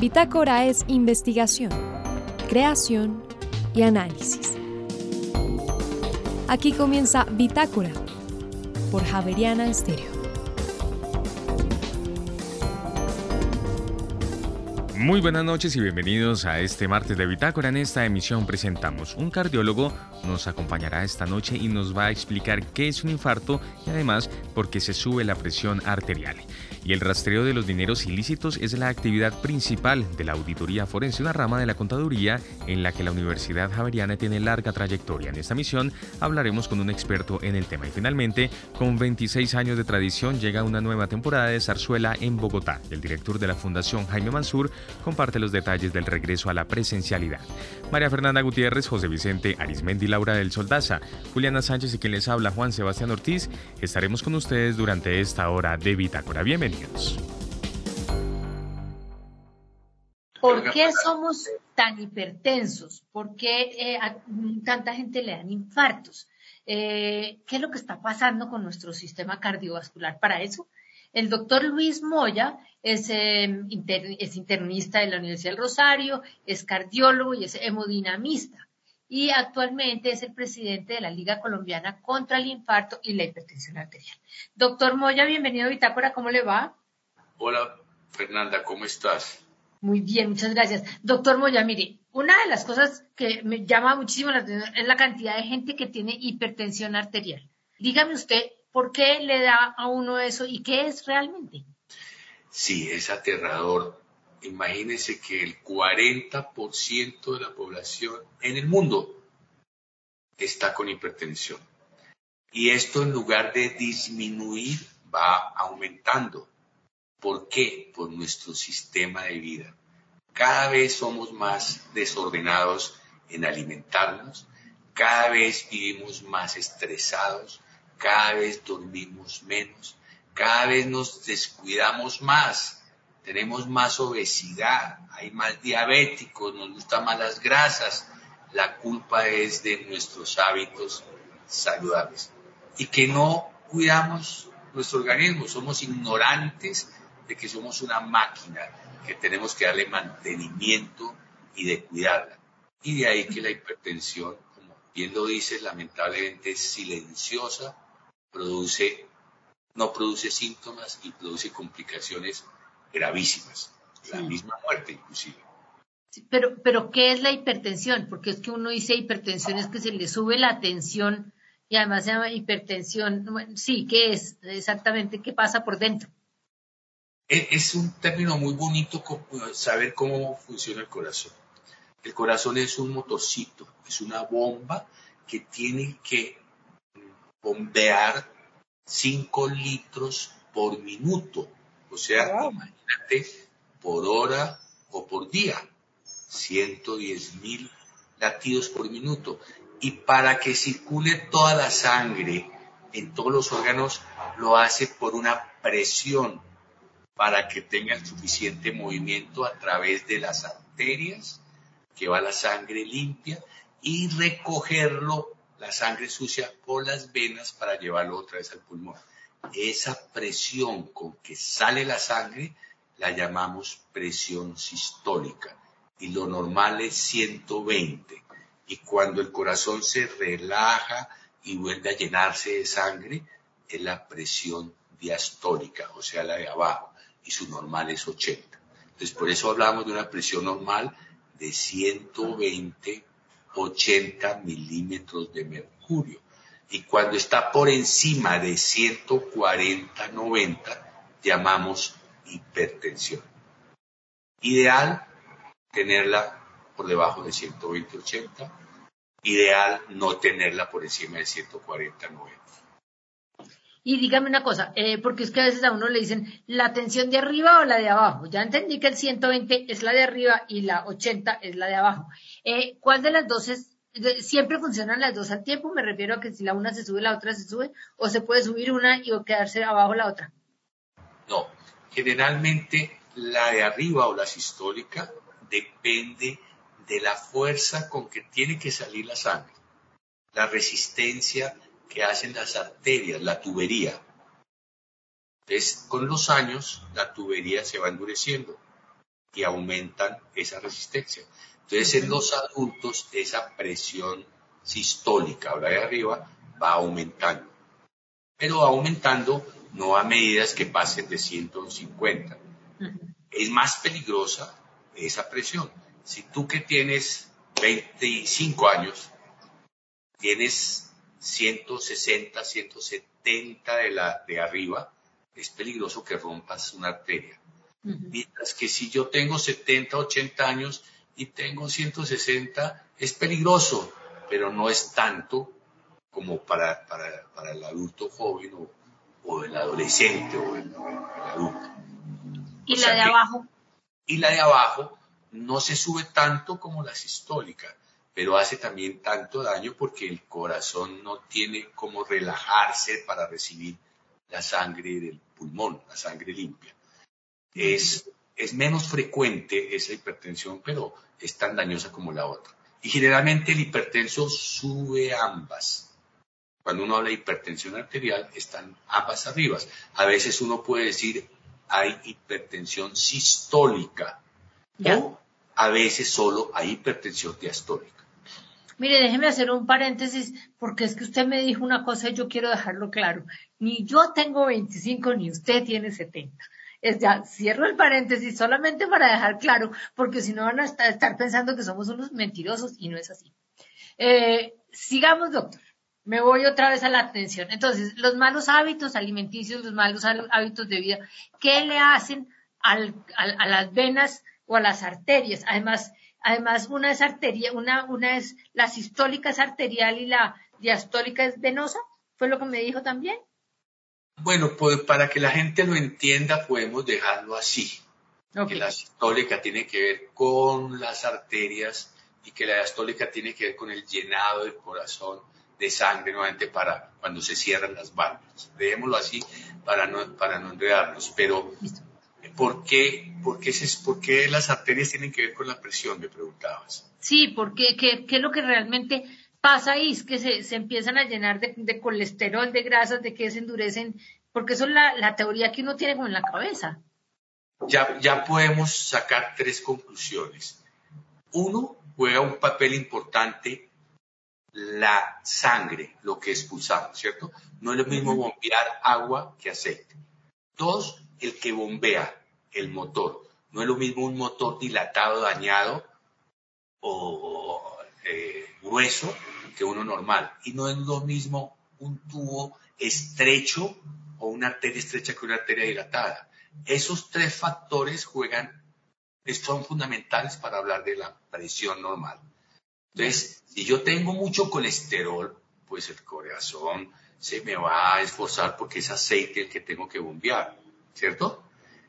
Bitácora es investigación, creación y análisis. Aquí comienza Bitácora por Javeriana Estéreo. Muy buenas noches y bienvenidos a este martes de Bitácora. En esta emisión presentamos un cardiólogo, nos acompañará esta noche y nos va a explicar qué es un infarto y además por qué se sube la presión arterial y el rastreo de los dineros ilícitos es la actividad principal de la auditoría forense, una rama de la contaduría en la que la Universidad Javeriana tiene larga trayectoria. En esta misión hablaremos con un experto en el tema y finalmente, con 26 años de tradición, llega una nueva temporada de zarzuela en Bogotá. El director de la Fundación Jaime Mansur comparte los detalles del regreso a la presencialidad. María Fernanda Gutiérrez, José Vicente Arismendi, Laura del Soldaza, Juliana Sánchez y quien les habla Juan Sebastián Ortiz, estaremos con ustedes durante esta hora de Bitácora. Bienvenidos. ¿Por qué somos tan hipertensos? ¿Por qué eh, a tanta gente le dan infartos? Eh, ¿Qué es lo que está pasando con nuestro sistema cardiovascular para eso? El doctor Luis Moya es, em, es internista de la Universidad del Rosario, es cardiólogo y es hemodinamista y actualmente es el presidente de la Liga Colombiana contra el Infarto y la Hipertensión Arterial. Doctor Moya, bienvenido a Bitácora, ¿cómo le va? Hola, Fernanda, ¿cómo estás? Muy bien, muchas gracias. Doctor Moya, mire, una de las cosas que me llama muchísimo la atención es la cantidad de gente que tiene hipertensión arterial. Dígame usted, ¿por qué le da a uno eso y qué es realmente? Sí, es aterrador imagínense que el 40% de la población en el mundo está con hipertensión. Y esto en lugar de disminuir va aumentando. ¿Por qué? Por nuestro sistema de vida. Cada vez somos más desordenados en alimentarnos, cada vez vivimos más estresados, cada vez dormimos menos, cada vez nos descuidamos más tenemos más obesidad, hay más diabéticos, nos gustan más las grasas. La culpa es de nuestros hábitos saludables y que no cuidamos nuestro organismo, somos ignorantes de que somos una máquina, que tenemos que darle mantenimiento y de cuidarla. Y de ahí que la hipertensión, como bien lo dice, lamentablemente es silenciosa, produce, no produce síntomas y produce complicaciones gravísimas, la misma muerte inclusive. pero, pero, ¿qué es la hipertensión? Porque es que uno dice hipertensión es que se le sube la tensión y además se llama hipertensión. Sí, ¿qué es exactamente? ¿Qué pasa por dentro? Es un término muy bonito saber cómo funciona el corazón. El corazón es un motorcito, es una bomba que tiene que bombear 5 litros por minuto. O sea, imagínate por hora o por día, 110 mil latidos por minuto. Y para que circule toda la sangre en todos los órganos, lo hace por una presión para que tenga el suficiente movimiento a través de las arterias, que va la sangre limpia, y recogerlo, la sangre sucia, por las venas para llevarlo otra vez al pulmón esa presión con que sale la sangre la llamamos presión sistólica y lo normal es 120. Y cuando el corazón se relaja y vuelve a llenarse de sangre, es la presión diastólica, o sea, la de abajo, y su normal es 80. Entonces, por eso hablamos de una presión normal de 120, 80 milímetros de mercurio y cuando está por encima de 140-90 llamamos hipertensión. Ideal tenerla por debajo de 120-80, ideal no tenerla por encima de 140-90. Y dígame una cosa, eh, porque es que a veces a uno le dicen la tensión de arriba o la de abajo. Ya entendí que el 120 es la de arriba y la 80 es la de abajo. Eh, ¿Cuál de las dos es siempre funcionan las dos al tiempo, me refiero a que si la una se sube, la otra se sube, o se puede subir una y quedarse abajo la otra. No, generalmente la de arriba o la sistólica depende de la fuerza con que tiene que salir la sangre, la resistencia que hacen las arterias, la tubería. Entonces, con los años, la tubería se va endureciendo. y aumentan esa resistencia. Entonces, en los adultos, esa presión sistólica la de arriba va aumentando. Pero va aumentando no a medidas que pasen de 150. Es más peligrosa esa presión. Si tú que tienes 25 años, tienes 160, 170 de, la, de arriba, es peligroso que rompas una arteria. Mientras que si yo tengo 70, 80 años y tengo 160, es peligroso, pero no es tanto como para, para, el adulto joven o, el adolescente o el, adulto. ¿Y la de abajo? Y la de abajo no se sube tanto como la sistólica, pero hace también tanto daño porque el corazón no tiene como relajarse para recibir la sangre del pulmón, la sangre limpia. Es, es menos frecuente esa hipertensión, pero es tan dañosa como la otra. Y generalmente el hipertenso sube ambas. Cuando uno habla de hipertensión arterial, están ambas arriba. A veces uno puede decir hay hipertensión sistólica o a veces solo hay hipertensión diastólica. Mire, déjeme hacer un paréntesis porque es que usted me dijo una cosa y yo quiero dejarlo claro. Ni yo tengo 25 ni usted tiene 70. Es ya, cierro el paréntesis solamente para dejar claro, porque si no van a estar pensando que somos unos mentirosos y no es así. Eh, sigamos, doctor. Me voy otra vez a la atención. Entonces, los malos hábitos alimenticios, los malos hábitos de vida, ¿qué le hacen al, a las venas o a las arterias? Además, además una es arteria, una, una es la sistólica es arterial y la diastólica es venosa. ¿Fue lo que me dijo también? Bueno, pues para que la gente lo entienda, podemos dejarlo así. Que la sistólica tiene que ver con las arterias y que la diastólica tiene que ver con el llenado del corazón de sangre nuevamente para cuando se cierran las válvulas. Dejémoslo así para no, para no enredarnos. Pero, ¿por qué, por, qué ¿por qué las arterias tienen que ver con la presión? Me preguntabas. Sí, porque qué, qué es lo que realmente pasa ahí es que se, empiezan a llenar de, colesterol, de grasas, de que se endurecen, porque eso es la, teoría que uno tiene como en la cabeza. Ya, ya podemos sacar tres conclusiones. Uno, juega un papel importante la sangre, lo que expulsamos, ¿cierto? No es lo mismo bombear agua que aceite. Dos, el que bombea el motor. No es lo mismo un motor dilatado, dañado o, eh, grueso que uno normal. Y no es lo mismo un tubo estrecho o una arteria estrecha que una arteria dilatada. Esos tres factores juegan, son fundamentales para hablar de la presión normal. Entonces, si yo tengo mucho colesterol, pues el corazón se me va a esforzar porque es aceite el que tengo que bombear, ¿cierto?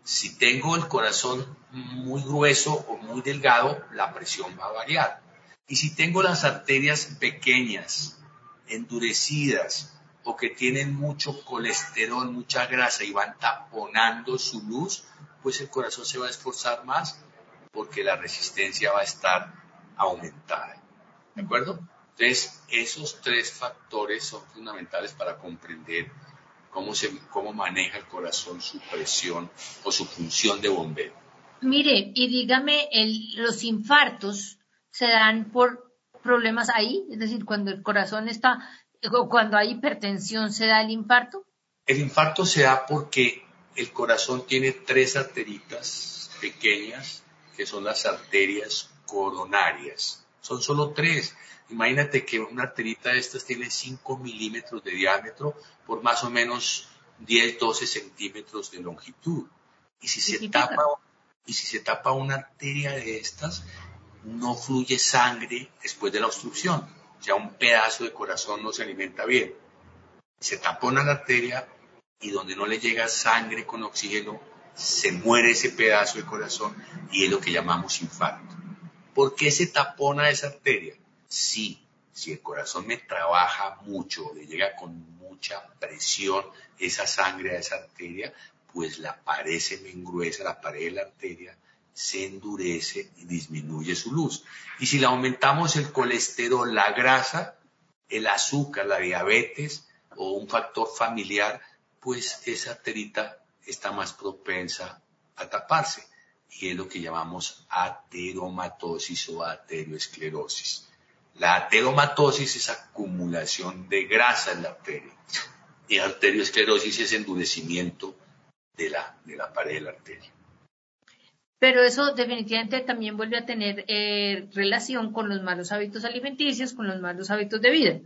Si tengo el corazón muy grueso o muy delgado, la presión va a variar. Y si tengo las arterias pequeñas, endurecidas o que tienen mucho colesterol, mucha grasa y van taponando su luz, pues el corazón se va a esforzar más porque la resistencia va a estar aumentada. ¿De acuerdo? Entonces, esos tres factores son fundamentales para comprender cómo, se, cómo maneja el corazón su presión o su función de bombeo. Mire, y dígame, los infartos se dan por problemas ahí, es decir, cuando el corazón está, o cuando hay hipertensión, ¿se da el infarto? El infarto se da porque el corazón tiene tres arteritas pequeñas, que son las arterias coronarias. Son solo tres. Imagínate que una arterita de estas tiene 5 milímetros de diámetro por más o menos 10, 12 centímetros de longitud. Y si se tapa, y si se tapa una arteria de estas, no fluye sangre después de la obstrucción. Ya un pedazo de corazón no se alimenta bien. Se tapona la arteria y donde no le llega sangre con oxígeno, se muere ese pedazo de corazón y es lo que llamamos infarto. ¿Por qué se tapona esa arteria? Sí, si el corazón me trabaja mucho, le llega con mucha presión esa sangre a esa arteria, pues la pared se me engruesa, la pared de la arteria se endurece y disminuye su luz. Y si le aumentamos el colesterol, la grasa, el azúcar, la diabetes o un factor familiar, pues esa arterita está más propensa a taparse. y es lo que llamamos ateromatosis o ateroesclerosis. La ateromatosis es acumulación de grasa en la arteria y arteriosclerosis es endurecimiento de la, de la pared de la arteria. Pero eso definitivamente también vuelve a tener eh, relación con los malos hábitos alimenticios, con los malos hábitos de vida.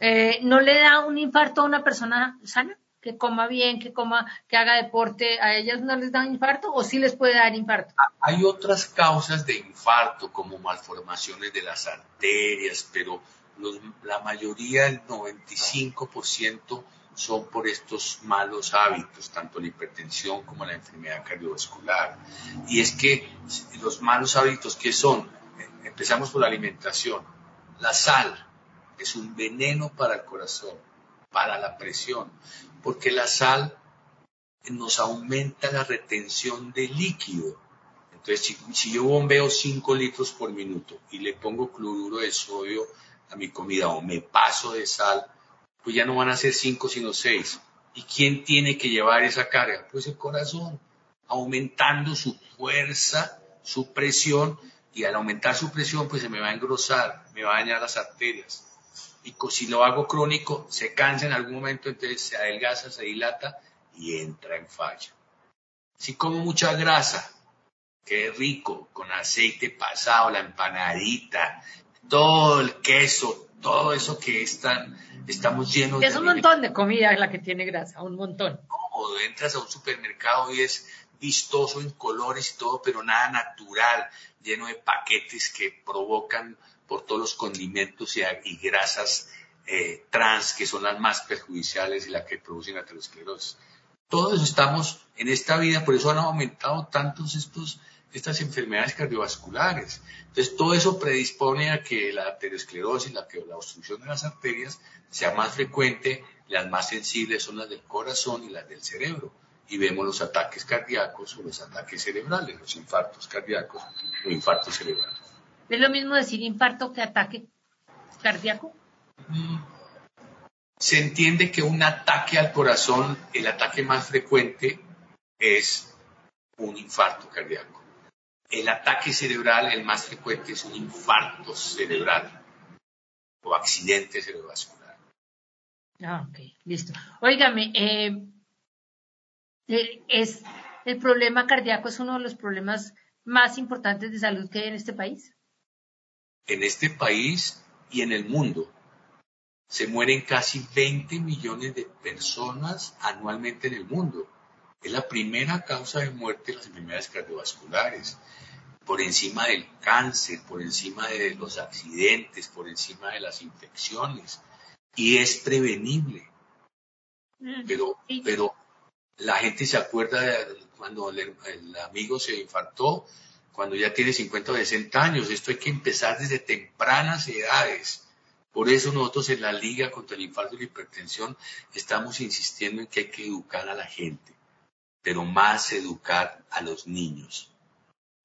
Eh, ¿No le da un infarto a una persona sana? Que coma bien, que coma, que haga deporte, ¿a ellas no les da un infarto o sí les puede dar infarto? Ah, hay otras causas de infarto como malformaciones de las arterias, pero la mayoría, el 95%, son por estos malos hábitos, tanto la hipertensión como la enfermedad cardiovascular. Y es que los malos hábitos, ¿qué son? Empezamos por la alimentación. La sal es un veneno para el corazón, para la presión, porque la sal nos aumenta la retención de líquido. Entonces, si, yo bombeo 5 litros por minuto y le pongo cloruro de sodio a mi comida o me paso de sal, pues ya no van a ser cinco, sino seis. ¿Y quién tiene que llevar esa carga? Pues el corazón, aumentando su fuerza, su presión, y al aumentar su presión, pues se me va a engrosar, me va a dañar las arterias. Y si lo hago crónico, se cansa en algún momento, entonces se adelgaza, se dilata y entra en falla. Si como mucha grasa, qué rico, con aceite pasado, la empanadita, todo el queso, todo eso que es tan, estamos llenos de... Es un montón de comida la que tiene grasa, un montón. No, entras a un supermercado y es vistoso en colores y todo, pero nada natural, lleno de paquetes que provocan por todos los condimentos y, grasas eh, trans, que son las más perjudiciales y las que producen aterosclerosis. Todo eso estamos en esta vida, por eso han aumentado tantos estos estas enfermedades cardiovasculares. Entonces, todo eso predispone a que la aterosclerosis, la, que, la obstrucción de las arterias, sea más frecuente. Las más sensibles son las del corazón y las del cerebro. Y vemos los ataques cardíacos o los ataques cerebrales, los infartos cardíacos o infartos cerebrales. ¿Es lo mismo decir infarto que ataque cardíaco? Mm. Se entiende que un ataque al corazón, el ataque más frecuente es un infarto cardíaco el ataque cerebral, el más frecuente, es un infarto cerebral o accidente cerebrovascular. Ah, ok, listo. Óigame, eh, es, ¿el problema cardíaco es uno de los problemas más importantes de salud que hay en este país? En este país y en el mundo se mueren casi 20 millones de personas anualmente en el mundo. Es la primera causa de muerte de las enfermedades cardiovasculares por encima del cáncer, por encima de los accidentes, por encima de las infecciones. Y es prevenible. Mm, pero, pero la gente se acuerda de cuando el, amigo se infartó, cuando ya tiene 50 o 60 años. Esto hay que empezar desde tempranas edades. Por eso nosotros en la Liga contra el Infarto y la Hipertensión estamos insistiendo en que hay que educar a la gente, pero más educar a los niños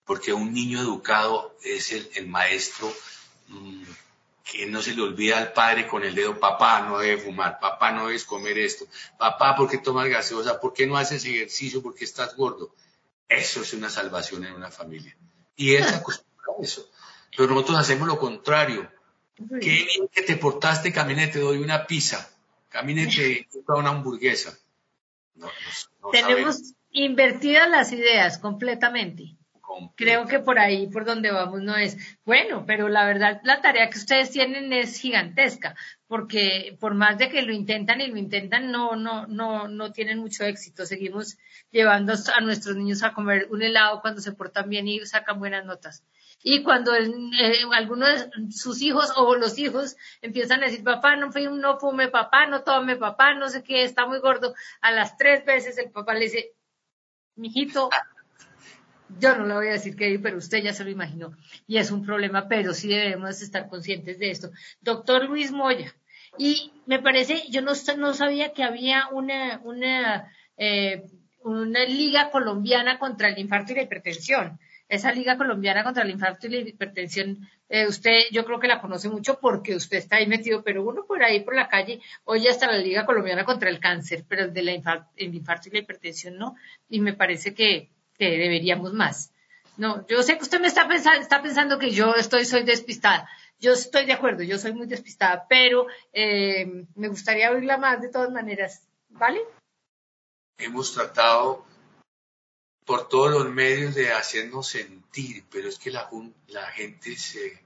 porque un niño educado es el, maestro mm, que no se le olvida al padre con el dedo, papá no debe fumar, papá no debes comer esto, papá ¿por qué tomas gaseosa? ¿Por qué no haces ejercicio? ¿Por qué estás gordo? Eso es una salvación en una familia. Y él se acostumbra a eso. Pero nosotros hacemos lo contrario. Qué bien que te portaste, camine, te doy una pizza, camine, te doy una hamburguesa. Tenemos invertidas las ideas completamente. Creo que por ahí, por donde vamos, no es. Bueno, pero la verdad, la tarea que ustedes tienen es gigantesca, porque por más de que lo intentan y lo intentan, no, no, no, no tienen mucho éxito. Seguimos llevando a nuestros niños a comer un helado cuando se portan bien y sacan buenas notas. Y cuando eh, alguno de sus hijos o los hijos empiezan a decir, papá, no, no fume, papá, no tome, papá, no sé qué, está muy gordo, a las tres veces el papá le dice, mijito, yo no le voy a decir que, pero usted ya se lo imaginó. Y es un problema, pero sí debemos estar conscientes de esto. Doctor Luis Moya. Y me parece, yo no, no sabía que había una, una, eh, una liga colombiana contra el infarto y la hipertensión. Esa liga colombiana contra el infarto y la hipertensión, eh, usted yo creo que la conoce mucho porque usted está ahí metido, pero uno por ahí por la calle oye hasta la liga colombiana contra el cáncer, pero de la el infarto y la hipertensión no. Y me parece que, que deberíamos más. No, yo sé que usted me está pensando, está pensando que yo estoy, soy despistada. Yo estoy de acuerdo, yo soy muy despistada, pero eh, me gustaría oírla más de todas maneras, ¿vale? Hemos tratado por todos los medios de hacernos sentir, pero es que la, la gente se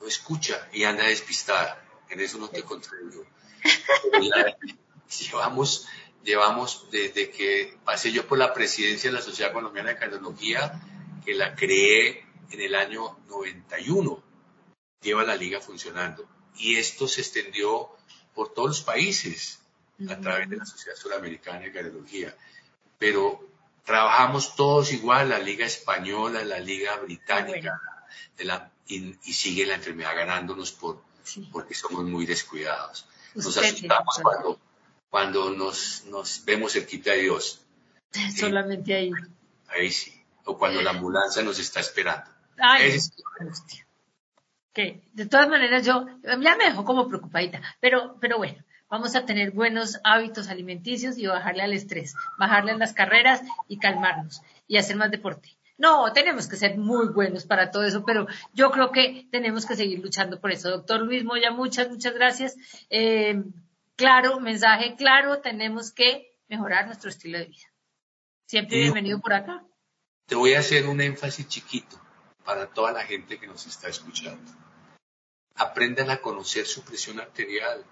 no escucha y anda despistada. En eso no te contradigo. llevamos, llevamos desde que pasé yo por la presidencia de la Sociedad Colombiana de Cardiología, que la creé en el año 91, lleva la liga funcionando. Y esto se extendió por todos los países a través de la Sociedad Suramericana de Cardiología. Pero trabajamos todos igual, la liga española, la liga británica, de la, y, sigue la enfermedad ganándonos por, porque somos muy descuidados. Nos asustamos cuando, cuando nos, nos vemos cerquita de Dios. Solamente ahí. Ahí sí. O cuando la ambulancia nos está esperando. Ay, es... que de todas maneras yo ya me dejo como preocupadita, pero, pero bueno, vamos a tener buenos hábitos alimenticios y bajarle al estrés, bajarle a las carreras y calmarnos y hacer más deporte. No, tenemos que ser muy buenos para todo eso, pero yo creo que tenemos que seguir luchando por eso. Doctor Luis Moya, muchas, muchas gracias. Eh, claro, mensaje claro, tenemos que mejorar nuestro estilo de vida. Siempre bienvenido por acá. Te voy a hacer un énfasis chiquito para toda la gente que nos está escuchando. Aprendan a conocer su presión arterial,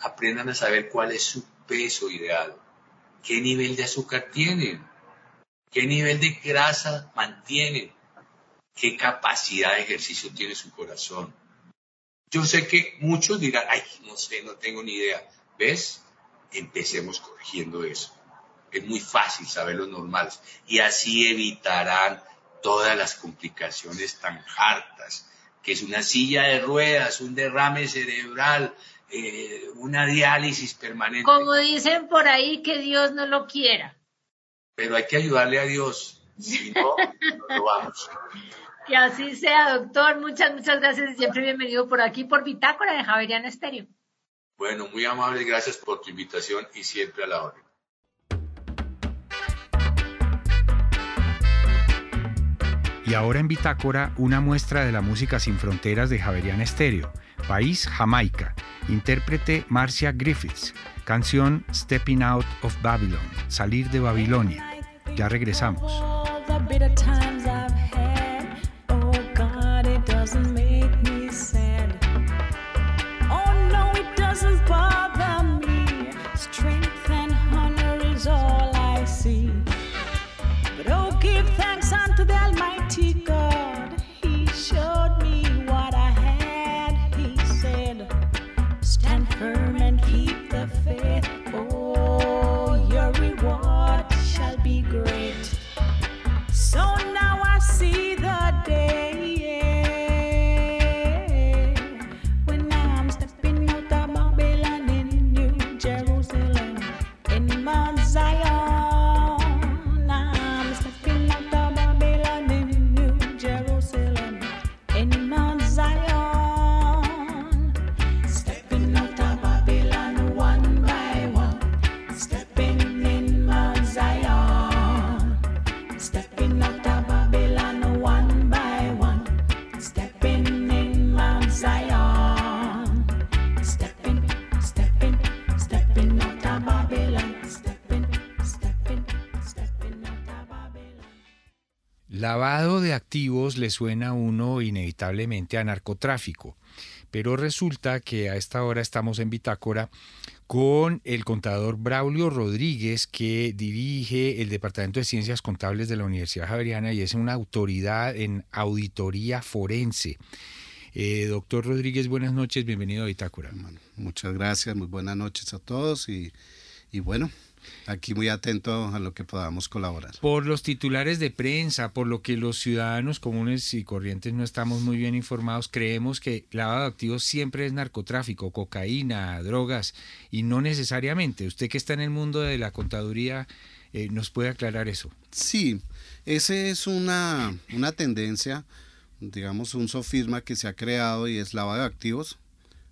aprendan a saber cuál es su peso ideal, qué nivel de azúcar tienen, qué nivel de grasa mantienen, qué capacidad de ejercicio tiene su corazón. Yo sé que muchos dirán, ay, no sé, no tengo ni idea. ¿Ves? Empecemos corrigiendo eso. Es muy fácil saber los normales y así evitarán todas las complicaciones tan hartas, que es una silla de ruedas, un derrame cerebral, eh, una diálisis permanente. Como dicen por ahí, que Dios no lo quiera. Pero hay que ayudarle a Dios, si no, no lo vamos. Que así sea, doctor. Muchas, muchas gracias y siempre bienvenido por aquí, por Bitácora de Javeriana Estéreo. Bueno, muy amable, gracias por tu invitación y siempre a la orden. Y ahora en Bitácora, una muestra de la música sin fronteras de Javeriana Estéreo. País Jamaica. Intérprete Marcia Griffiths. Canción Stepping Out of Babylon. Salir de Babilonia. Ya regresamos. Le suena uno inevitablemente a narcotráfico, pero resulta que a esta hora estamos en Bitácora con el contador Braulio Rodríguez, que dirige el Departamento de Ciencias Contables de la Universidad Javeriana y es una autoridad en auditoría forense. Eh, doctor Rodríguez, buenas noches, bienvenido a Bitácora. muchas gracias, muy buenas noches a todos y, y bueno, Aquí muy atento a lo que podamos colaborar. Por los titulares de prensa, por lo que los ciudadanos comunes y corrientes no estamos muy bien informados, creemos que lavado de activos siempre es narcotráfico, cocaína, drogas, y no necesariamente. Usted que está en el mundo de la contaduría, eh, ¿nos puede aclarar eso? Sí, esa es una, una tendencia, digamos, un sofisma que se ha creado y es lavado de activos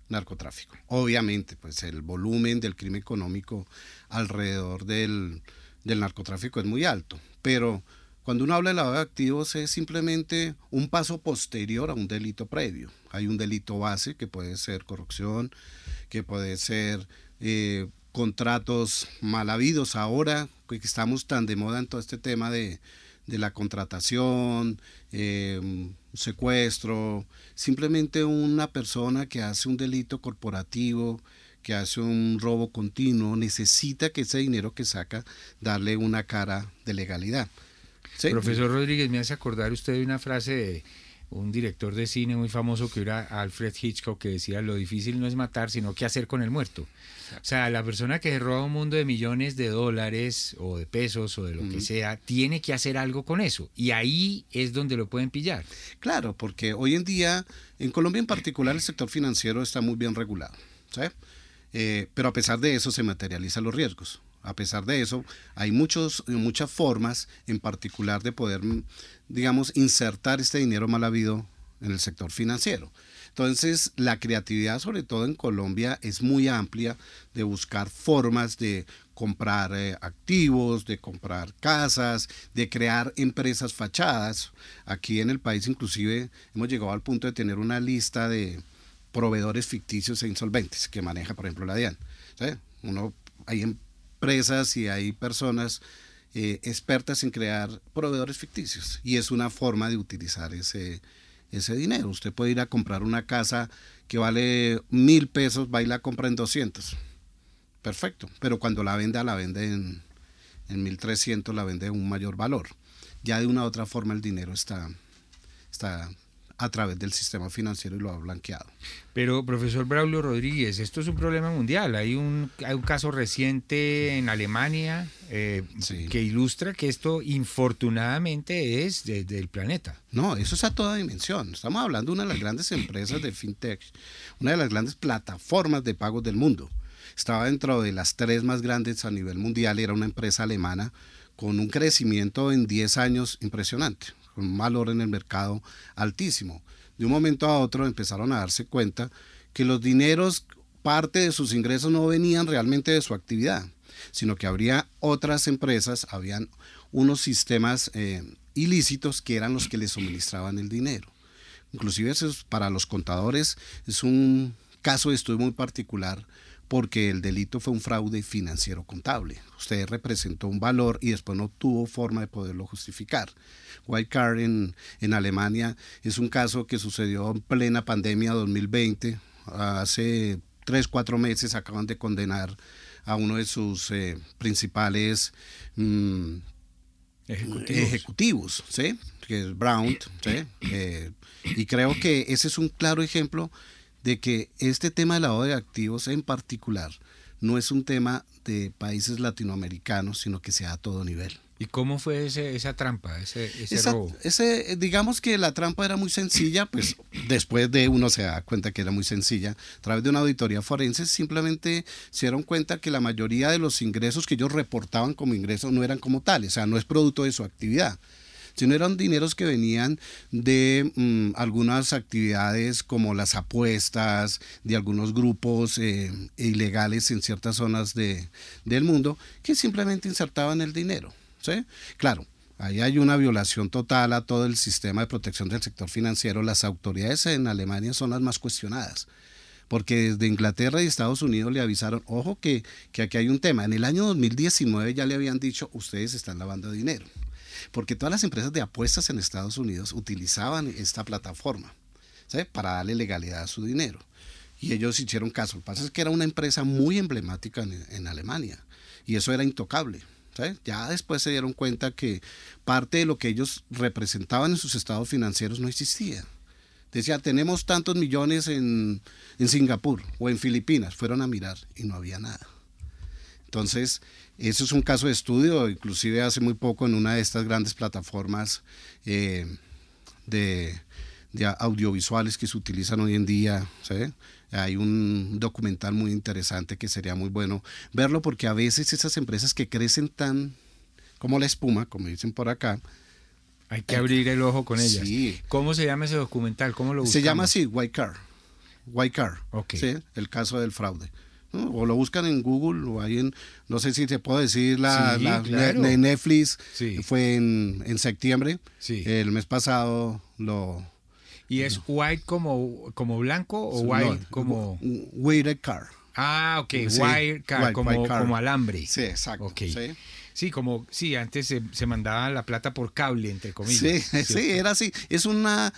narcotráfico. Obviamente, pues el volumen del crimen económico alrededor del, narcotráfico es muy alto, pero Cuando uno habla de lavado de activos es simplemente un paso posterior a un delito previo. Hay un delito base que puede ser corrupción, que puede ser eh, contratos mal habidos ahora, que estamos tan de moda en todo este tema de, la contratación, eh, secuestro, simplemente una persona que hace un delito corporativo, que hace un robo continuo, necesita que ese dinero que saca darle una cara de legalidad. Profesor Rodríguez, me hace acordar usted de una frase de un director de cine muy famoso que era Alfred Hitchcock que decía lo difícil no es matar sino qué hacer con el muerto. O sea, la persona que roba un mundo de millones de dólares o de pesos o de lo que sea, tiene que hacer algo con eso. Y ahí es donde lo pueden pillar. Claro, porque hoy en día, en Colombia en particular, el sector financiero está muy bien regulado. Eh, pero a pesar de eso se materializan los riesgos. A pesar de eso, hay muchos, muchas formas en particular de poder, digamos, insertar este dinero mal habido en el sector financiero. Entonces, la creatividad, sobre todo en Colombia, es muy amplia de buscar formas de comprar eh, activos, de comprar casas, de crear empresas fachadas. Aquí en el país inclusive hemos llegado al punto de tener una lista de proveedores ficticios e insolventes que maneja, por ejemplo, la DIAN. Uno, hay em, empresas y hay personas eh, expertas en crear proveedores ficticios y es una forma de utilizar ese, ese dinero. Usted puede ir a comprar una casa que vale mil pesos, va y la compra en 200. Perfecto, pero cuando la venda, la vende en, en 1300, la vende en un mayor valor. Ya de una u otra forma el dinero está, está a través del sistema financiero y lo ha blanqueado. Pero, profesor Braulio Rodríguez, esto es un problema mundial. Hay un, hay un caso reciente en Alemania eh, que ilustra que esto infortunadamente es del planeta. No, eso es a toda dimensión. Estamos hablando de una de las grandes empresas de fintech, una de las grandes plataformas de pagos del mundo. Estaba dentro de las tres más grandes a nivel mundial, era una empresa alemana con un crecimiento en 10 años impresionante con un valor en el mercado altísimo. De un momento a otro empezaron a darse cuenta que los dineros, parte de sus ingresos no venían realmente de su actividad, sino que habría otras empresas, habían unos sistemas eh, ilícitos que eran los que les suministraban el dinero. Inclusive eso para los contadores es un caso de estudio muy particular porque el delito fue un fraude financiero contable. Usted representó un valor y después no tuvo forma de poderlo justificar. White Card en, en Alemania es un caso que sucedió en plena pandemia 2020. Hace tres, cuatro meses acaban de condenar a uno de sus eh, principales mm, ejecutivos. ¿sí? que es Brown. ¿sí? Eh, y creo que ese es un claro ejemplo de que este tema de lavado de activos en particular no es un tema de países latinoamericanos, sino que sea a todo nivel. ¿Y cómo fue ese, esa trampa, ese, robo? Ese, digamos que la trampa era muy sencilla, pues después de uno se da cuenta que era muy sencilla. A través de una auditoría forense simplemente se dieron cuenta que la mayoría de los ingresos que ellos reportaban como ingresos no eran como tales, o sea, no es producto de su actividad sino eran dineros que venían de mm, algunas actividades como las apuestas, de algunos grupos eh, ilegales en ciertas zonas de, del mundo, que simplemente insertaban el dinero. ¿sí? Claro, Ahí hay una violación total a todo el sistema de protección del sector financiero. Las autoridades en Alemania son las más cuestionadas, porque desde Inglaterra y Estados Unidos le avisaron, ojo que, que aquí hay un tema. En el año 2019 ya le habían dicho, ustedes están lavando dinero porque todas las empresas de apuestas en Estados Unidos utilizaban esta plataforma para darle legalidad a su dinero. Y ellos hicieron caso. Lo que pasa es que era una empresa muy emblemática en, Alemania y eso era intocable. Ya después se dieron cuenta que parte de lo que ellos representaban en sus estados financieros no existía. Decía, tenemos tantos millones en, en Singapur o en Filipinas. Fueron a mirar y no había nada. Entonces, eso es un caso de estudio, inclusive hace muy poco en una de estas grandes plataformas eh, de, audiovisuales que se utilizan hoy en día. Hay un documental muy interesante que sería muy bueno verlo porque a veces esas empresas que crecen tan como la espuma, como dicen por acá, hay que abrir el ojo con ellas. ¿Cómo se llama ese documental? ¿Cómo lo Se llama así, White Car. White Car. ¿sí? El caso del fraude. O lo buscan en Google o ahí en, no sé si te puedo decir, la, Sí, la- claro. ne- Netflix Sí. fue en, en septiembre. Sí. El mes pasado lo... ¿Y es white como, como blanco o no, white como...? Weighted car. Ah, ok, wire car, white- como, white car. como alambre. Sí, exacto. Ok. Sí. Sí, como, sí, antes se, se mandaba la plata por cable, entre comillas. Sí, ¿cierto? sí, era así. Es una,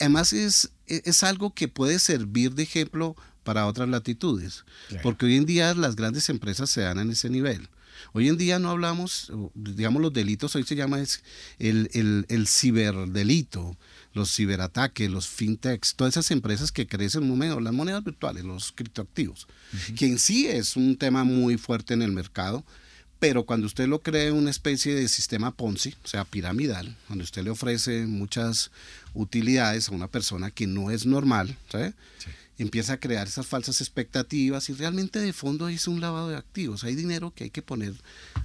además es, es algo que puede servir de ejemplo para otras latitudes, Claro. porque hoy en día las grandes empresas se dan en ese nivel. Hoy en día no hablamos, digamos los delitos, hoy se llama es el, el, el ciberdelito, los ciberataques, los fintechs, todas esas empresas que crecen momento, las monedas virtuales, los criptoactivos, que en sí es un tema muy fuerte en el mercado, pero cuando usted lo cree una especie de sistema Ponzi, o sea, piramidal, donde usted le ofrece muchas utilidades a una persona que no es normal, ¿sabe? Empieza a crear esas falsas expectativas y realmente de fondo es un lavado de activos. Hay dinero que hay que poner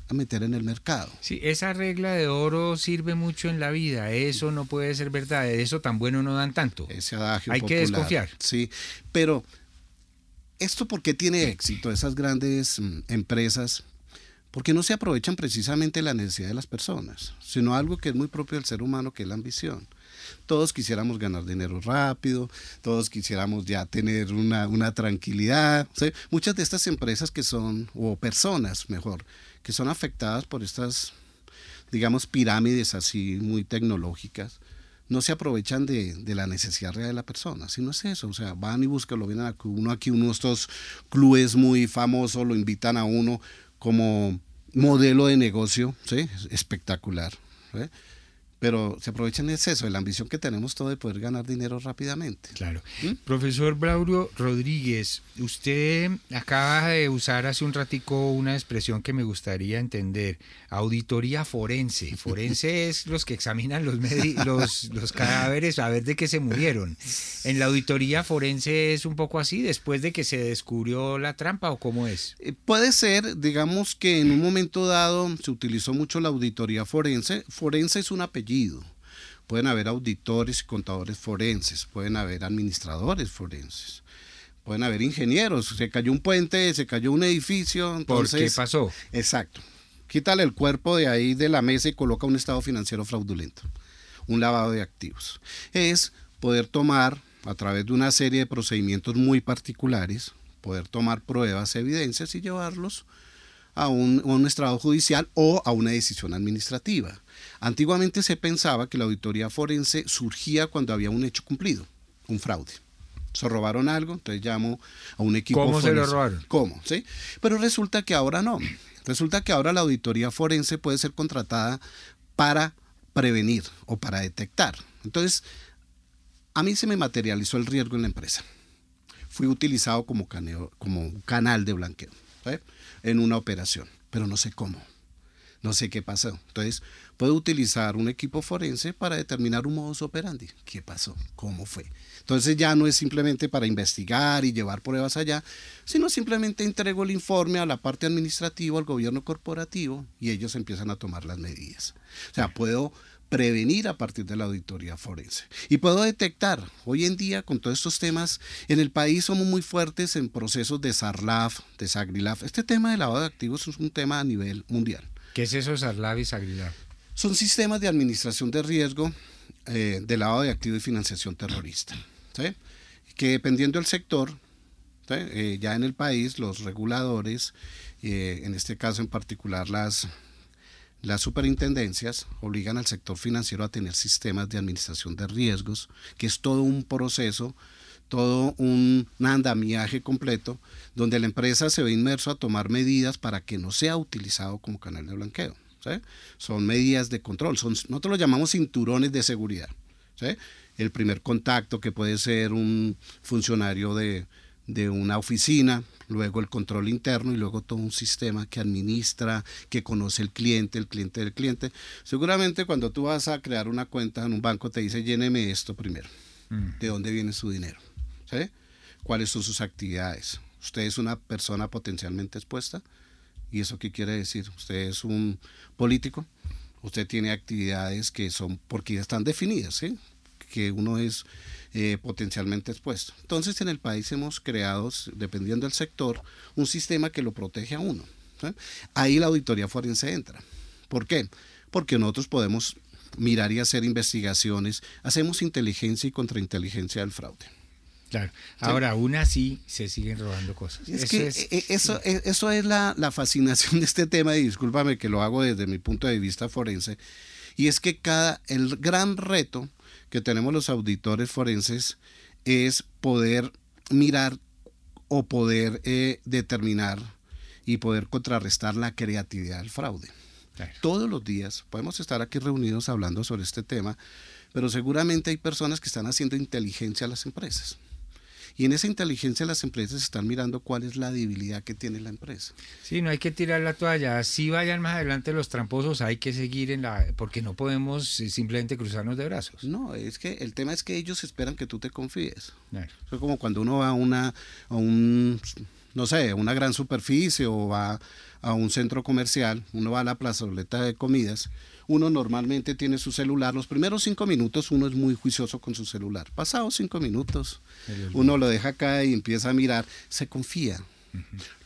a meter en el mercado. Sí, esa regla de oro sirve mucho en la vida. Eso no puede ser verdad. De eso tan bueno no dan tanto. Ese adagio Hay que desconfiar. Sí, pero esto por qué tiene éxito esas grandes mm, empresas porque no se aprovechan precisamente la necesidad de las personas, sino algo que es muy propio del ser humano, que es la ambición. Todos quisiéramos ganar dinero rápido, todos quisiéramos ya tener una, una tranquilidad. Muchas de estas empresas que son, o personas mejor, que son afectadas por estas, digamos, pirámides así muy tecnológicas, no se aprovechan de, de la necesidad real de la persona, sino es eso, o sea, van y buscan, lo vienen a uno aquí, uno de estos clubes muy famosos, lo invitan a uno como modelo de negocio, ¿sí? espectacular. ¿sí? Pero se aprovechan de eso, de la ambición que tenemos todo de poder ganar dinero rápidamente. Claro. ¿Mm? Profesor Braulio Rodríguez, usted acaba de usar hace un ratico una expresión que me gustaría entender. Auditoría forense. Forense es los que examinan los, los, los cadáveres a ver de qué se murieron. En la auditoría forense es un poco así, después de que se descubrió la trampa o cómo es. Eh, Puede ser, digamos que en un momento dado se utilizó mucho la auditoría forense. Forense es un apellido. Pueden haber auditores y contadores forenses, pueden haber administradores forenses, pueden haber ingenieros. Se cayó un puente, se cayó un edificio. ¿Por qué pasó? Exacto. Quítale el cuerpo de ahí de la mesa y coloca un estado financiero fraudulento, un lavado de activos. Es poder tomar, a través de una serie de procedimientos muy particulares, poder tomar pruebas, evidencias y llevarlos a un, a un estrado judicial o a una decisión administrativa. Antiguamente se pensaba que la auditoría forense surgía cuando había un hecho cumplido, un fraude. Se robaron algo, entonces llamo a un equipo ¿Cómo se lo robaron? ¿Cómo? ¿Sí? Pero resulta que ahora no. Resulta que ahora la auditoría forense puede ser contratada para prevenir o para detectar. Entonces, a mí se me materializó el riesgo en la empresa. Fui utilizado como, caneo- como canal de blanqueo ¿sí? En una operación, pero no sé cómo. No sé qué pasó. Entonces, puedo utilizar un equipo forense para determinar un modus operandi. ¿Qué pasó? ¿Cómo fue? Entonces ya no es simplemente para investigar y llevar pruebas allá, sino simplemente entrego el informe a la parte administrativa, al gobierno corporativo, y ellos empiezan a tomar las medidas. O sea, puedo prevenir a partir de la auditoría forense. Y puedo detectar, hoy en día con todos estos temas, en el país somos muy fuertes en procesos de SARLAF, de SAGRILAF. Este tema de lavado de activos es un tema a nivel mundial. ¿Qué es eso, Sarlavis Aguilar? Son sistemas de administración de riesgo eh, de lavado de activos y financiación terrorista. ¿sí? Que dependiendo del sector, ¿sí? Eh, ya en el país los reguladores, eh, en este caso en particular las, las superintendencias, obligan al sector financiero a tener sistemas de administración de riesgos, que es todo un proceso todo un andamiaje completo donde la empresa se ve inmerso a tomar medidas para que no sea utilizado como canal de blanqueo. Son medidas de control, son, nosotros lo llamamos cinturones de seguridad. El primer contacto que puede ser un funcionario de, de una oficina, luego el control interno y luego todo un sistema que administra, que conoce el cliente, el cliente del cliente. Seguramente cuando tú vas a crear una cuenta en un banco te dice lléneme esto primero. ¿De dónde viene su dinero? ¿Sí? ¿Cuáles son sus actividades? ¿Usted es una persona potencialmente expuesta? ¿Y eso qué quiere decir? ¿Usted es un político? ¿Usted tiene actividades que son, porque ya están definidas, ¿sí? Que uno es eh, potencialmente expuesto. Entonces en el país hemos creado, dependiendo del sector, un sistema que lo protege a uno. Ahí la auditoría forense entra. ¿Por qué? Porque nosotros podemos mirar y hacer investigaciones, hacemos inteligencia y contrainteligencia del fraude. Claro. Ahora, aún así se siguen robando cosas. Es eso que es, eh, eso, eh, eso es la, la, fascinación de este tema, y discúlpame que lo hago desde mi punto de vista forense, y es que cada, el gran reto que tenemos los auditores forenses es poder mirar o poder eh, determinar y poder contrarrestar la creatividad del fraude. Todos los días podemos estar aquí reunidos hablando sobre este tema, pero seguramente hay personas que están haciendo inteligencia a las empresas. Y en esa inteligencia las empresas están mirando cuál es la debilidad que tiene la empresa. Sí, no hay que tirar la toalla. Si vayan más adelante los tramposos, hay que seguir en la... porque no podemos eh, simplemente cruzarnos de brazos. No, es que el tema es que ellos esperan que tú te confíes. Es como cuando uno va a una... A un, no sé, una gran superficie o va a un centro comercial, uno va a la plazoleta de comidas uno normalmente tiene su celular. Los primeros cinco minutos uno es muy juicioso con su celular. Pasados cinco minutos, uno lo deja acá y empieza a mirar. Se confía.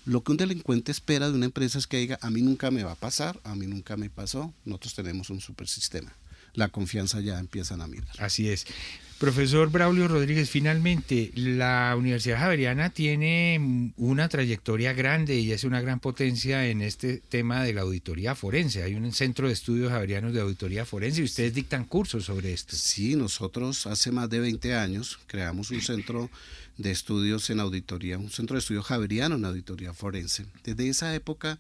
Lo que un delincuente espera de una empresa es que diga, a mí nunca me va a pasar, a mí nunca me pasó, nosotros tenemos un super sistema. La confianza ya empiezan a mirar. Así es. Profesor Braulio Rodríguez, finalmente, la Universidad Javeriana tiene una trayectoria grande y es una gran potencia en este tema de la auditoría forense. Hay un centro de estudios javerianos de auditoría forense y ustedes dictan cursos sobre esto. Sí, nosotros hace más de 20 años creamos un centro de estudios en auditoría, un centro de estudios javeriano en auditoría forense. Desde esa época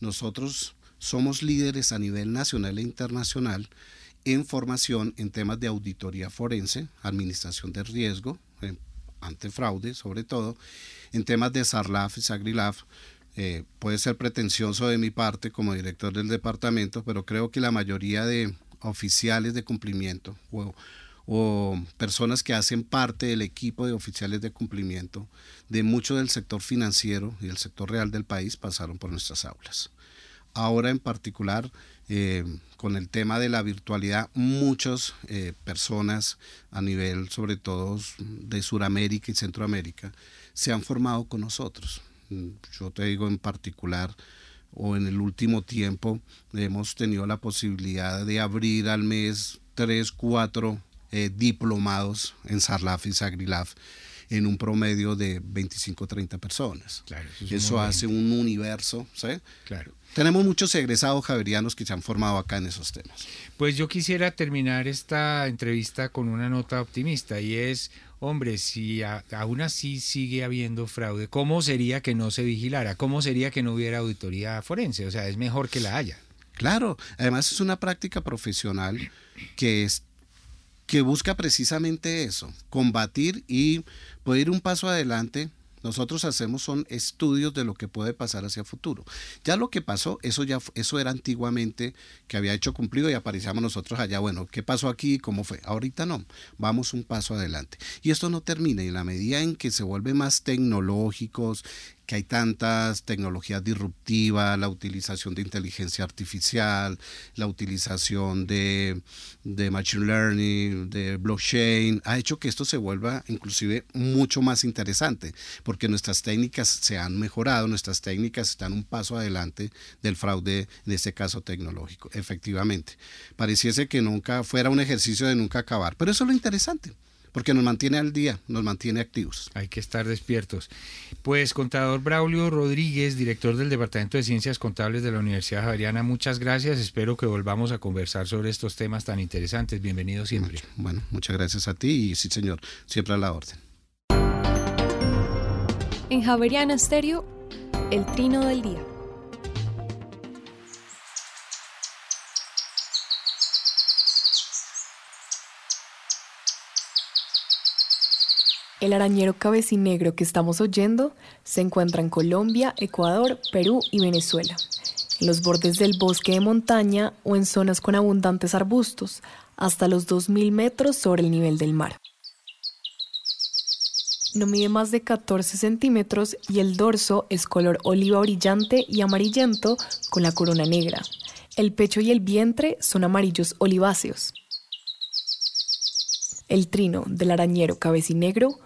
nosotros somos líderes a nivel nacional e internacional en formación en temas de auditoría forense, administración de riesgo, eh, ante fraude sobre todo, en temas de SARLAF y SAGRILAF. Eh, puede ser pretencioso de mi parte como director del departamento, pero creo que la mayoría de oficiales de cumplimiento o, o personas que hacen parte del equipo de oficiales de cumplimiento de mucho del sector financiero y del sector real del país pasaron por nuestras aulas. Ahora en particular eh, con el tema de la virtualidad, muchas eh, personas a nivel, sobre todo de Sudamérica y Centroamérica, se han formado con nosotros. Yo te digo en particular, o en el último tiempo, hemos tenido la posibilidad de abrir al mes tres, cuatro eh, diplomados en Sarlaf y Sagrilaf en un promedio de 25 30 personas. eso, hace un universo, ¿sí? Claro. Tenemos muchos egresados javerianos que se han formado acá en esos temas. Pues yo quisiera terminar esta entrevista con una nota optimista y es, hombre, si aún así sigue habiendo fraude, ¿cómo sería que no se vigilara? ¿Cómo sería que no hubiera auditoría forense? O sea, es mejor que la haya. Claro, además es una práctica profesional que es que busca precisamente eso, combatir y poder ir un paso adelante nosotros hacemos son estudios de lo que puede pasar hacia futuro. Ya lo que pasó, eso ya eso era antiguamente que había hecho cumplido y aparecíamos nosotros allá, bueno, ¿qué pasó aquí? ¿Cómo fue? Ahorita no, vamos un paso adelante. Y esto no termina y en la medida en que se vuelve más tecnológicos, que hay tantas tecnologías disruptivas, la utilización de inteligencia artificial, la utilización de, de, machine learning, de blockchain, ha hecho que esto se vuelva inclusive mucho más interesante, porque nuestras técnicas se han mejorado, nuestras técnicas están un paso adelante del fraude, en este caso tecnológico, efectivamente. Pareciese que nunca fuera un ejercicio de nunca acabar, pero eso es lo interesante porque nos mantiene al día, nos mantiene activos. Hay que estar despiertos. Pues, contador Braulio Rodríguez, director del Departamento de Ciencias Contables de la Universidad Javeriana, muchas gracias. Espero que volvamos a conversar sobre estos temas tan interesantes. Bienvenido siempre. Bueno, muchas gracias a ti y sí, señor, siempre a la orden. En Javeriana Stereo, el trino del día. El arañero cabecinegro que estamos oyendo se encuentra en Colombia, Ecuador, Perú y Venezuela, en los bordes del bosque de montaña o en zonas con abundantes arbustos, hasta los 2.000 metros sobre el nivel del mar. No mide más de 14 centímetros y el dorso es color oliva brillante y amarillento con la corona negra. El pecho y el vientre son amarillos oliváceos. El trino del arañero cabecinegro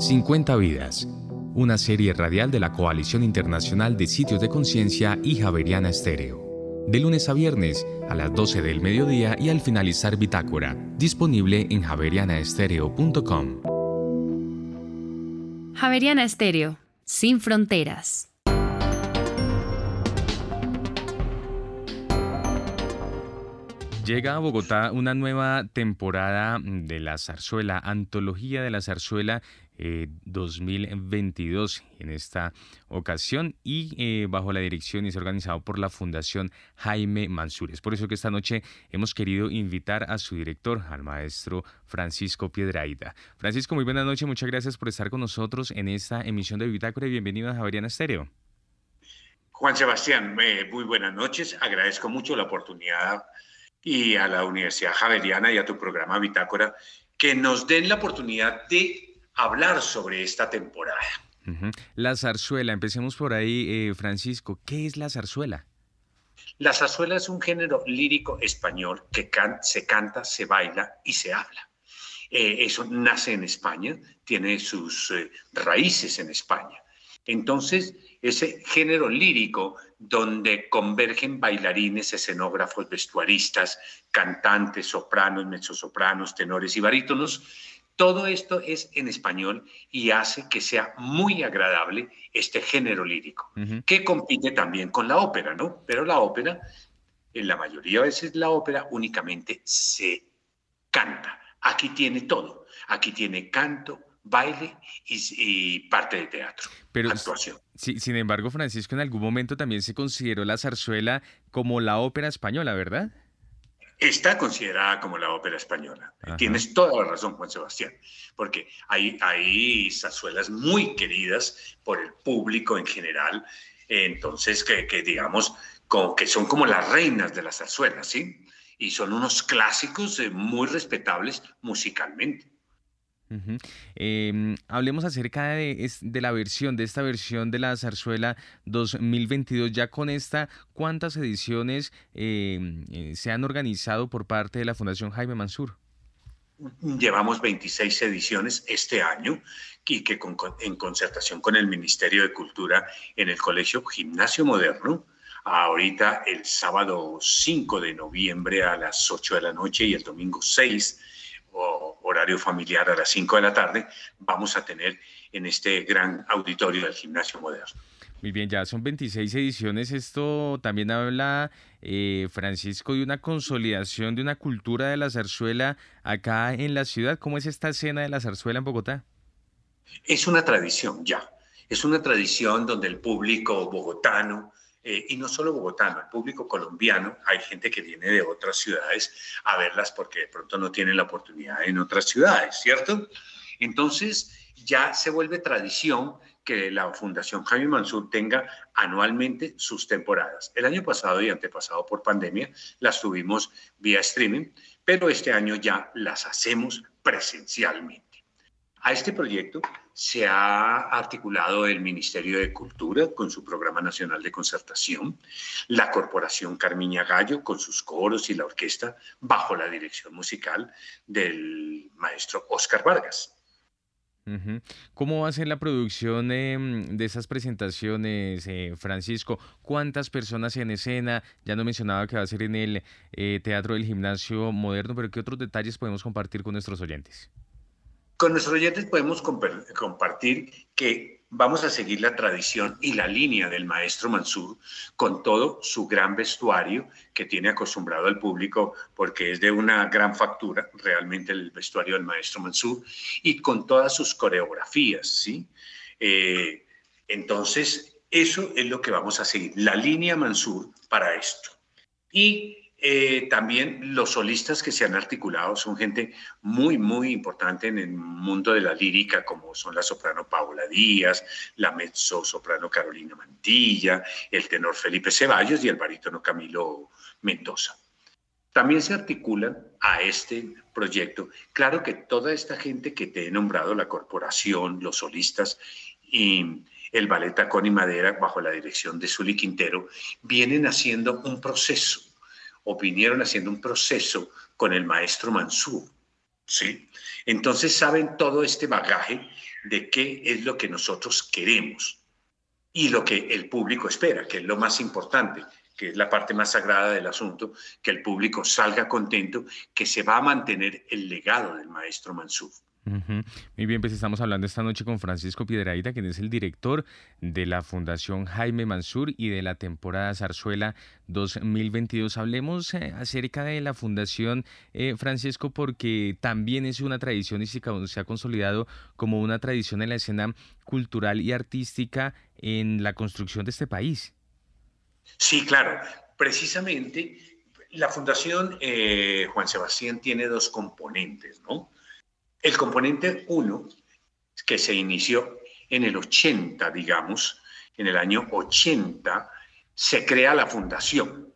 50 vidas, una serie radial de la Coalición Internacional de Sitios de Conciencia y Javeriana Estéreo. De lunes a viernes a las 12 del mediodía y al finalizar Bitácora, disponible en javerianaestereo.com. Javeriana Estéreo, sin fronteras. Llega a Bogotá una nueva temporada de la zarzuela, Antología de la Zarzuela 2022 eh, en esta ocasión y eh, bajo la dirección y es organizado por la Fundación Jaime Mansures. Por eso que esta noche hemos querido invitar a su director, al maestro Francisco Piedraida. Francisco, muy buenas noches, muchas gracias por estar con nosotros en esta emisión de Bitácora y bienvenido a Javeriana Estéreo. Juan Sebastián, muy buenas noches, agradezco mucho la oportunidad y a la Universidad Javeriana y a tu programa Bitácora que nos den la oportunidad de hablar sobre esta temporada. La zarzuela, empecemos por ahí, eh, Francisco. ¿Qué es la zarzuela? La zarzuela es un género lírico español que se canta, se baila y se habla. Eh, eso nace en España, tiene sus eh, raíces en España. Entonces, ese género lírico donde convergen bailarines, escenógrafos, vestuaristas, cantantes, sopranos, mezzosopranos, tenores y barítonos. Todo esto es en español y hace que sea muy agradable este género lírico, que compite también con la ópera, ¿no? Pero la ópera, en la mayoría de veces la ópera únicamente se canta. Aquí tiene todo. Aquí tiene canto, baile y, parte de teatro, Pero, actuación. sin embargo, Francisco, en algún momento también se consideró la zarzuela como la ópera española, ¿verdad? Está considerada como la ópera española. Tienes toda la razón, Juan Sebastián, porque hay, hay zarzuelas muy queridas por el público en general, entonces que, que digamos, como que son como las reinas de las zarzuelas, ¿sí? Y son unos clásicos eh, muy respetables musicalmente. Em, hablemos acerca de, de, la versión, de esta versión de la zarzuela 2022. Ya con esta, ¿cuántas ediciones em, eh, se han organizado por parte de la Fundación Jaime Mansur? Llevamos 26 ediciones este año y que en concertación con el Ministerio de Cultura en el Colegio Gimnasio Moderno, ahorita el sábado 5 de noviembre a las 8 de la noche y el domingo 6 horario familiar a las 5 de la tarde, vamos a tener en este gran auditorio del Gimnasio Moderno. Muy bien, ya son 26 ediciones. Esto también habla, eh, Francisco, de una consolidación de una cultura de la zarzuela acá en la ciudad. ¿Cómo es esta escena de la zarzuela en Bogotá? Es una tradición ya. Es una tradición donde el público bogotano, eh, y no solo bogotano, el público colombiano, hay gente que viene de otras ciudades a verlas porque de pronto no tienen la oportunidad en otras ciudades, ¿cierto? Entonces ya se vuelve tradición que la Fundación Jaime Mansur tenga anualmente sus temporadas. El año pasado y antepasado por pandemia las tuvimos vía streaming, pero este año ya las hacemos presencialmente. A este proyecto se ha articulado el Ministerio de Cultura con su Programa Nacional de Concertación, la Corporación Carmiña Gallo con sus coros y la orquesta bajo la dirección musical del maestro Oscar Vargas. ¿Cómo va a ser la producción em, de esas presentaciones, eh, Francisco? ¿Cuántas personas en escena? Ya no mencionaba que va a ser en el eh, Teatro del Gimnasio Moderno, pero ¿qué otros detalles podemos compartir con nuestros oyentes? Con nuestros oyentes podemos compartir que vamos a seguir la tradición y la línea del maestro Mansur con todo su gran vestuario que tiene acostumbrado al público porque es de una gran factura realmente el vestuario del maestro Mansur y con todas sus coreografías, ¿sí? Eh, entonces, eso es lo que vamos a seguir, la línea Mansur para esto. Y eh, también los solistas que se han articulado son gente muy, muy importante en el mundo de la lírica, como son la soprano Paola Díaz, la mezzo soprano Carolina Mantilla, el tenor Felipe Ceballos y el barítono Camilo Mendoza. También se articulan a este proyecto. Claro que toda esta gente que te he nombrado, la corporación, los solistas y el ballet Tacón y Madera, bajo la dirección de Zuli Quintero, vienen haciendo un proceso o vinieron haciendo un proceso con el maestro Mansur. ¿sí? Entonces saben todo este bagaje de qué es lo que nosotros queremos y lo que el público espera, que es lo más importante, que es la parte más sagrada del asunto, que el público salga contento, que se va a mantener el legado del maestro Mansur. Muy bien, pues estamos hablando esta noche con Francisco Piedraíta, quien es el director de la Fundación Jaime Mansur y de la temporada Zarzuela 2022. Hablemos eh, acerca de la Fundación eh, Francisco porque también es una tradición y se ha consolidado como una tradición en la escena cultural y artística en la construcción de este país. Sí, claro. Precisamente la Fundación eh, Juan Sebastián tiene dos componentes, ¿no? El componente 1, que se inició en el 80, digamos, en el año 80, se crea la fundación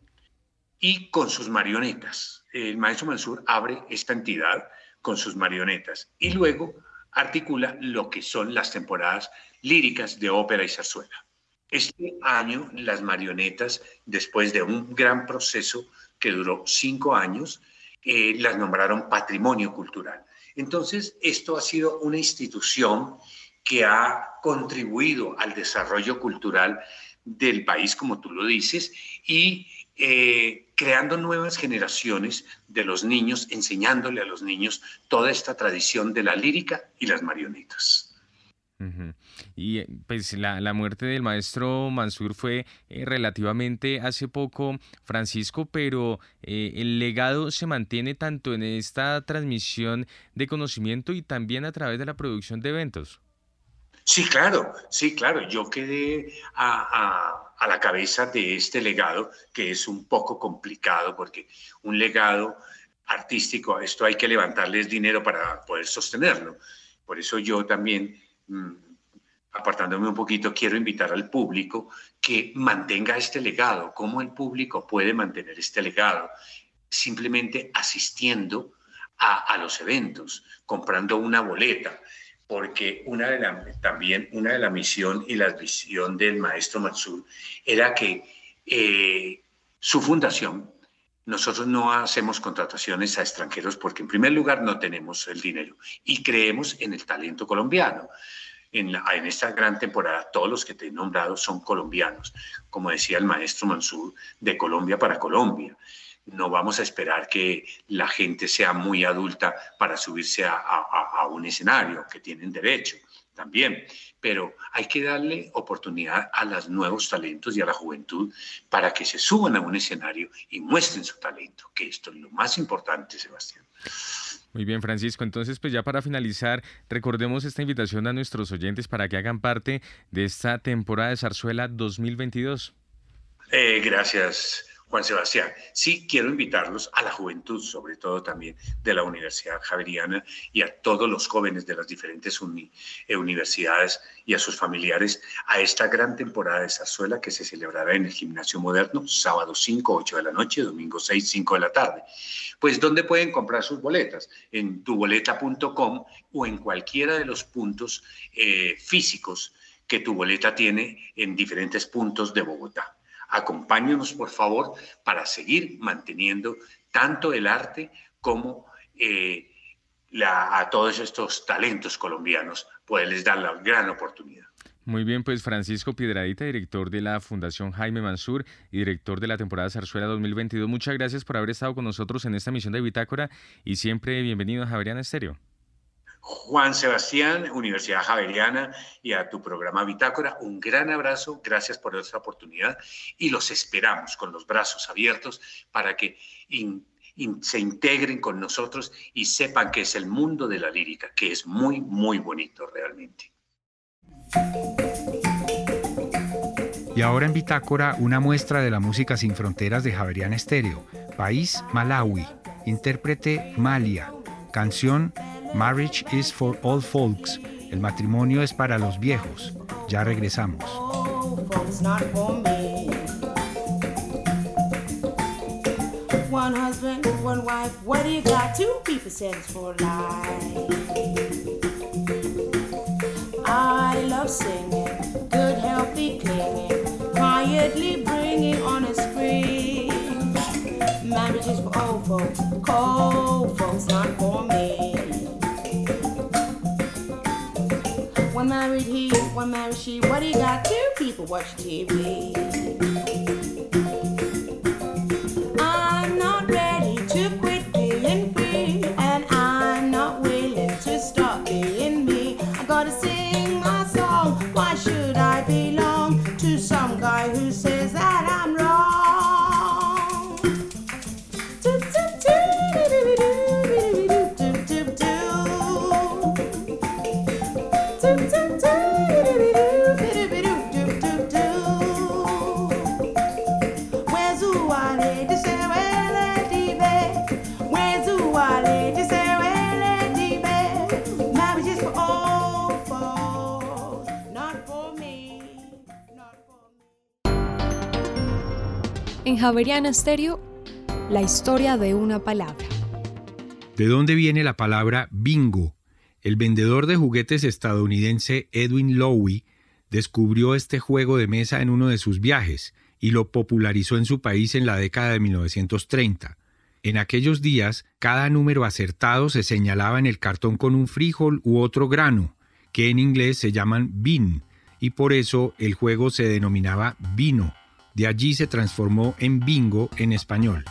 y con sus marionetas. El maestro Mansur abre esta entidad con sus marionetas y luego articula lo que son las temporadas líricas de ópera y zarzuela. Este año las marionetas, después de un gran proceso que duró cinco años, eh, las nombraron patrimonio cultural. Entonces, esto ha sido una institución que ha contribuido al desarrollo cultural del país, como tú lo dices, y eh, creando nuevas generaciones de los niños, enseñándole a los niños toda esta tradición de la lírica y las marionetas. Y eh, pues la, muerte del maestro Mansur fue eh, relativamente hace poco, Francisco, pero eh, el legado se mantiene tanto en esta transmisión de conocimiento y también a través de la producción de eventos. Sí, claro, sí, claro. Yo quedé a, a la cabeza de este legado, que es un poco complicado porque un legado artístico, esto hay que levantarles dinero para poder sostenerlo. Por eso yo también apartándome un poquito, quiero invitar al público que mantenga este legado. ¿Cómo el público puede mantener este legado? Simplemente asistiendo a, los eventos, comprando una boleta, porque una de también una de la misión y la visión del maestro Mansur era que eh, su fundación, nosotros no hacemos contrataciones a extranjeros porque en primer lugar no tenemos el dinero y creemos en el talento colombiano en, esta gran temporada, todos los que te he nombrado son colombianos, como decía el maestro Mansur, de Colombia para Colombia. No vamos a esperar que la gente sea muy adulta para subirse a, a un escenario, que tienen derecho también, pero hay que darle oportunidad a los nuevos talentos y a la juventud para que se suban a un escenario y muestren su talento, que esto es lo más importante, Sebastián. Muy bien, Francisco. Entonces, pues ya para finalizar, recordemos esta invitación a nuestros oyentes para que hagan parte de esta temporada de Zarzuela 2022. Eh, gracias, Juan Sebastián. Sí, quiero invitarlos a la juventud, sobre todo también de la Universidad Javeriana y a todos los jóvenes de las diferentes eh, universidades y a sus familiares a esta gran temporada de zarzuela que se celebrará en el Gimnasio Moderno, sábado 5, 8 de la noche, domingo 6, 5 de la tarde. Pues, ¿dónde pueden comprar sus boletas? En tuboleta.com o en cualquiera de los puntos eh, físicos que tu boleta tiene en diferentes puntos de Bogotá. Acompáñenos, por favor, para seguir manteniendo tanto el arte como eh, a todos estos talentos colombianos, poderles dar la gran oportunidad. Muy bien, pues Francisco Piedradita, director de la Fundación Jaime Mansur y director de la temporada Zarzuela 2022. Muchas gracias por haber estado con nosotros en esta misión de Bitácora y siempre bienvenido a Javeriana Estéreo. Juan Sebastián, Universidad Javeriana y a tu programa Bitácora. Un gran abrazo, gracias por esta oportunidad y los esperamos con los brazos abiertos para que se integren con nosotros y sepan que es el mundo de la lírica, que es muy, muy bonito realmente. Y ahora en Bitácora, una muestra de la música sin fronteras de Javeriana Estéreo. País Malawi. Intérprete Malia. Canción Marriage is for all folks. El matrimonio es para los viejos. Ya regresamos. One husband, one wife, what do you got? Two people sense for life. I love singing, good healthy clinging, quietly bringing on a screen. Marriage is for old folks, cold folks, not for married he, one married she. What do you got? Two people watch TV. En Javeriana Stereo, la historia de una palabra. ¿De dónde viene la palabra bingo? El vendedor de juguetes estadounidense Edwin Lowy descubrió este juego de mesa en uno de sus viajes y lo popularizó en su país en la década de 1930. En aquellos días, cada número acertado se señalaba en el cartón con un frijol u otro grano, que en inglés se llaman bean, y por eso el juego se denominaba vino. De allí se transformó en bingo en español.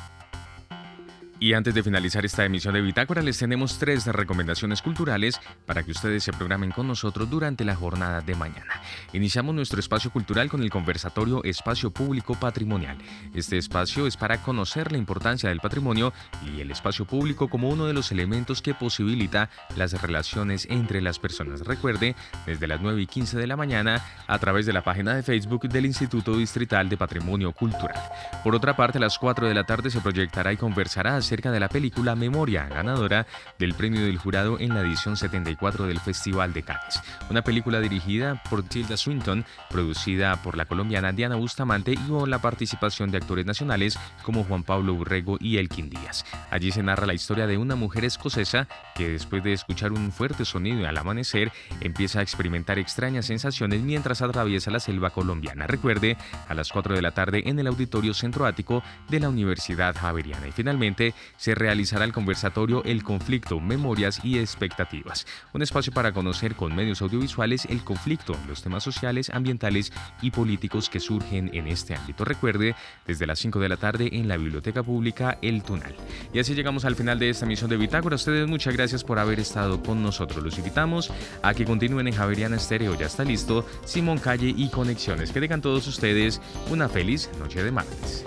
Y antes de finalizar esta emisión de Bitácora, les tenemos tres recomendaciones culturales para que ustedes se programen con nosotros durante la jornada de mañana. Iniciamos nuestro espacio cultural con el conversatorio Espacio Público Patrimonial. Este espacio es para conocer la importancia del patrimonio y el espacio público como uno de los elementos que posibilita las relaciones entre las personas. Recuerde, desde las 9 y 15 de la mañana, a través de la página de Facebook del Instituto Distrital de Patrimonio Cultural. Por otra parte, a las 4 de la tarde se proyectará y conversará de la película Memoria, ganadora del premio del jurado en la edición 74 del Festival de Cannes. Una película dirigida por Tilda Swinton, producida por la colombiana Diana Bustamante y con la participación de actores nacionales como Juan Pablo Burrego y Elkin Díaz. Allí se narra la historia de una mujer escocesa que después de escuchar un fuerte sonido al amanecer empieza a experimentar extrañas sensaciones mientras atraviesa la selva colombiana. Recuerde, a las 4 de la tarde en el Auditorio Centro Ático de la Universidad Javeriana. Y finalmente, se realizará el conversatorio El conflicto, memorias y expectativas, un espacio para conocer con medios audiovisuales el conflicto, los temas sociales, ambientales y políticos que surgen en este ámbito. Recuerde, desde las 5 de la tarde en la Biblioteca Pública El Tunal. Y así llegamos al final de esta misión de Bitácora. ustedes muchas gracias por haber estado con nosotros. Los invitamos a que continúen en Javeriana Estéreo. Ya está listo Simón Calle y Conexiones. Que tengan todos ustedes una feliz noche de martes.